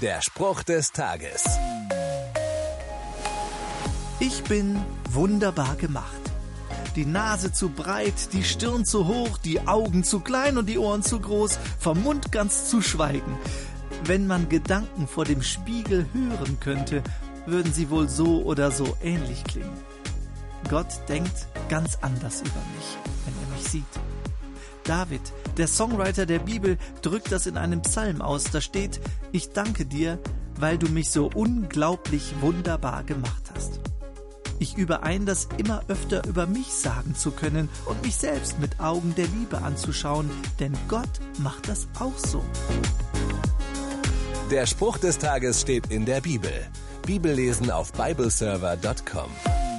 Der Spruch des Tages. Ich bin wunderbar gemacht. Die Nase zu breit, die Stirn zu hoch, die Augen zu klein und die Ohren zu groß, vom Mund ganz zu schweigen. Wenn man Gedanken vor dem Spiegel hören könnte, würden sie wohl so oder so ähnlich klingen. Gott denkt ganz anders über mich, wenn er mich sieht. David, der Songwriter der Bibel, drückt das in einem Psalm aus. Da steht, ich danke dir, weil du mich so unglaublich wunderbar gemacht hast. Ich übe ein, das immer öfter über mich sagen zu können und mich selbst mit Augen der Liebe anzuschauen, denn Gott macht das auch so. Der Spruch des Tages steht in der Bibel. Bibellesen auf bibleserver.com.